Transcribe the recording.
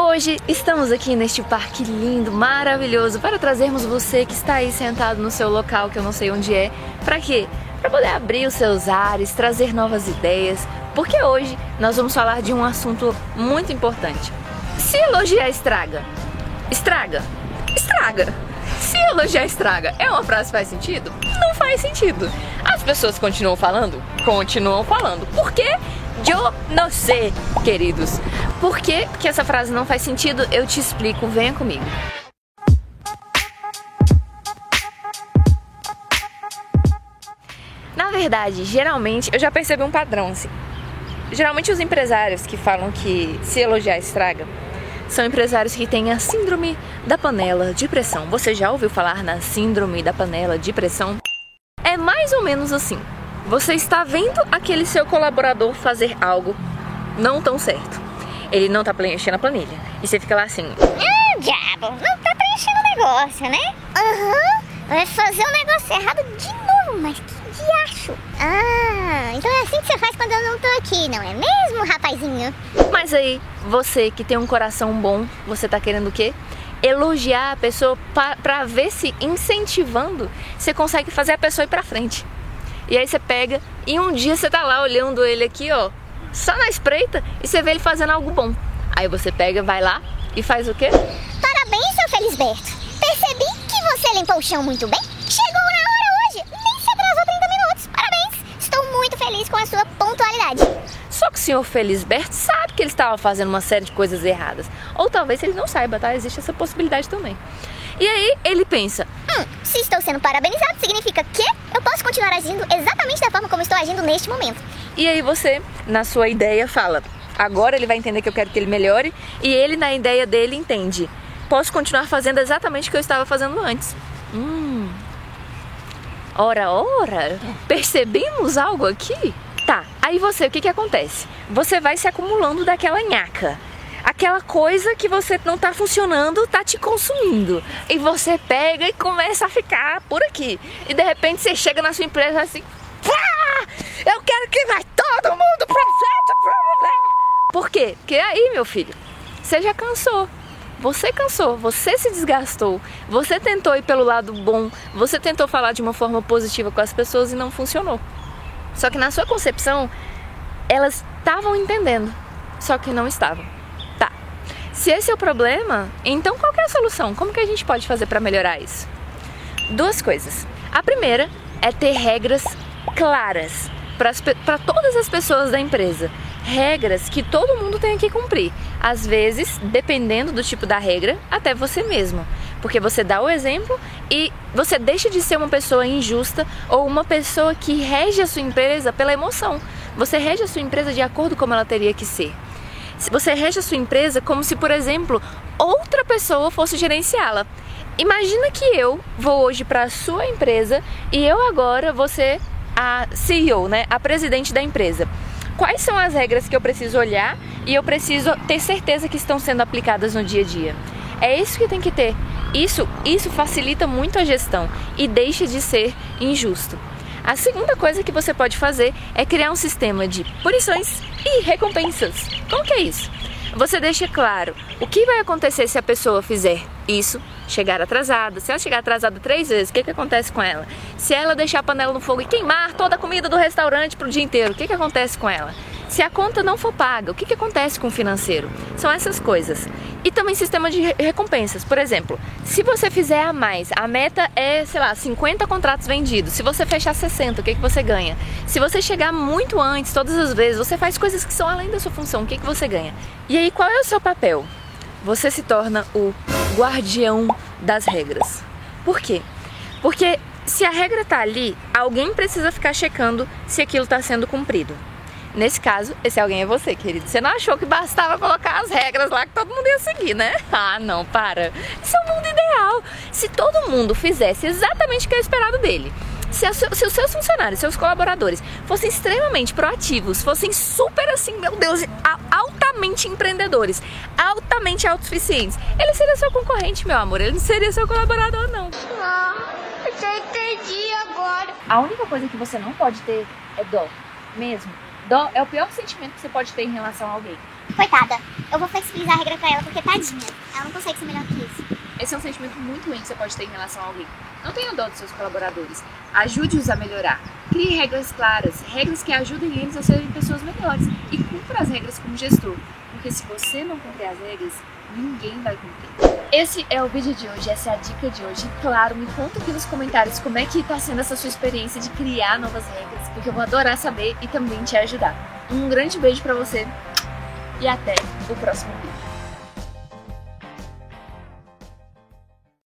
Hoje estamos aqui neste parque lindo, maravilhoso, para trazermos você que está aí sentado no seu local, que eu não sei onde é. Para quê? Para poder abrir os seus ares, trazer novas ideias, porque hoje nós vamos falar de um assunto muito importante. Se elogiar estraga, estraga, estraga. Se elogiar estraga é uma frase que faz sentido? Não faz sentido. As pessoas continuam falando? Continuam falando. Por quê? Eu não sei, queridos. Por que, que essa frase não faz sentido? Eu te explico, venha comigo. Na verdade, geralmente, eu já percebi um padrão assim. Geralmente os empresários que falam que se elogiar estraga são empresários que têm a síndrome da panela de pressão. Você já ouviu falar na síndrome da panela de pressão? É mais ou menos assim. Você está vendo aquele seu colaborador fazer algo não tão certo. Ele não está preenchendo a planilha. E você fica lá assim: Ah, diabo, não tá preenchendo o negócio, né? Aham, uhum, vai fazer o um negócio errado de novo, mas que diacho. Ah, então é assim que você faz quando eu não tô aqui, não é mesmo, rapazinho? Mas aí, você que tem um coração bom, você tá querendo o quê? Elogiar a pessoa para ver se incentivando você consegue fazer a pessoa ir pra frente. E aí você pega e um dia você tá lá olhando ele aqui, ó, só na espreita e você vê ele fazendo algo bom. Aí você pega, vai lá e faz o quê? Parabéns, seu Felisberto. Percebi que você limpou o chão muito bem. Chegou na hora hoje, nem se atrasou 30 minutos. Parabéns. Estou muito feliz com a sua pontualidade. Só que o senhor Felisberto sabe que ele estava fazendo uma série de coisas erradas. Ou talvez ele não saiba, tá? Existe essa possibilidade também. E aí ele pensa: hum, se estou sendo parabenizado, significa que eu posso continuar agindo exatamente da forma como estou agindo neste momento. E aí você, na sua ideia, fala: agora ele vai entender que eu quero que ele melhore, e ele, na ideia dele, entende: posso continuar fazendo exatamente o que eu estava fazendo antes. Hum. Ora, ora, percebemos algo aqui? Tá, aí você, o que que acontece? Você vai se acumulando daquela nhaca aquela coisa que você não tá funcionando tá te consumindo. E você pega e começa a ficar por aqui. E de repente você chega na sua empresa assim, Pá! eu quero que vai todo mundo pro Por quê? Porque aí, meu filho, você já cansou. Você cansou, você se desgastou, você tentou ir pelo lado bom, você tentou falar de uma forma positiva com as pessoas e não funcionou. Só que na sua concepção, elas estavam entendendo, só que não estavam. Se esse é o problema, então qual é a solução? Como que a gente pode fazer para melhorar isso? Duas coisas. A primeira é ter regras claras para todas as pessoas da empresa. Regras que todo mundo tem que cumprir. Às vezes, dependendo do tipo da regra, até você mesmo. Porque você dá o exemplo e você deixa de ser uma pessoa injusta ou uma pessoa que rege a sua empresa pela emoção. Você rege a sua empresa de acordo com como ela teria que ser. Você rege a sua empresa como se, por exemplo, outra pessoa fosse gerenciá-la. Imagina que eu vou hoje para a sua empresa e eu agora vou ser a CEO, né, a presidente da empresa. Quais são as regras que eu preciso olhar e eu preciso ter certeza que estão sendo aplicadas no dia a dia? É isso que tem que ter. Isso, isso facilita muito a gestão e deixa de ser injusto. A segunda coisa que você pode fazer é criar um sistema de punições e recompensas. Como que é isso? Você deixa claro o que vai acontecer se a pessoa fizer isso, chegar atrasada. Se ela chegar atrasada três vezes, o que, que acontece com ela? Se ela deixar a panela no fogo e queimar toda a comida do restaurante para o dia inteiro, o que, que acontece com ela? Se a conta não for paga, o que, que acontece com o financeiro? São essas coisas. E também sistema de recompensas. Por exemplo, se você fizer a mais, a meta é, sei lá, 50 contratos vendidos. Se você fechar 60, o que, que você ganha? Se você chegar muito antes, todas as vezes, você faz coisas que são além da sua função, o que, que você ganha? E aí, qual é o seu papel? Você se torna o guardião das regras. Por quê? Porque se a regra está ali, alguém precisa ficar checando se aquilo está sendo cumprido. Nesse caso, esse alguém é você, querido. Você não achou que bastava colocar as regras lá que todo mundo ia seguir, né? Ah, não, para. Isso é o mundo ideal. Se todo mundo fizesse exatamente o que é esperado dele, se, a, se, os seus funcionários, seus colaboradores fossem extremamente proativos, fossem super assim, meu Deus, altamente empreendedores, altamente autossuficientes, ele seria seu concorrente, meu amor. Ele não seria seu colaborador, não. Ah, eu já entendi agora. A única coisa que você não pode ter é dó, mesmo Dó é o pior sentimento que você pode ter em relação a alguém. Coitada, eu vou flexibilizar a regra pra ela porque tadinha. Ela não consegue ser melhor que isso. Esse é um sentimento muito ruim que você pode ter em relação a alguém. Não tenha dó dos seus colaboradores. Ajude-os a melhorar. Crie regras claras, regras que ajudem eles a serem pessoas melhores. E cumpra as regras como gestor. Porque se você não cumprir as regras, ninguém vai cumprir. Esse é o vídeo de hoje, essa é a dica de hoje. Claro, me conta aqui nos comentários como é que está sendo essa sua experiência de criar novas regras, porque eu vou adorar saber e também te ajudar. Um grande beijo para você e até o próximo vídeo.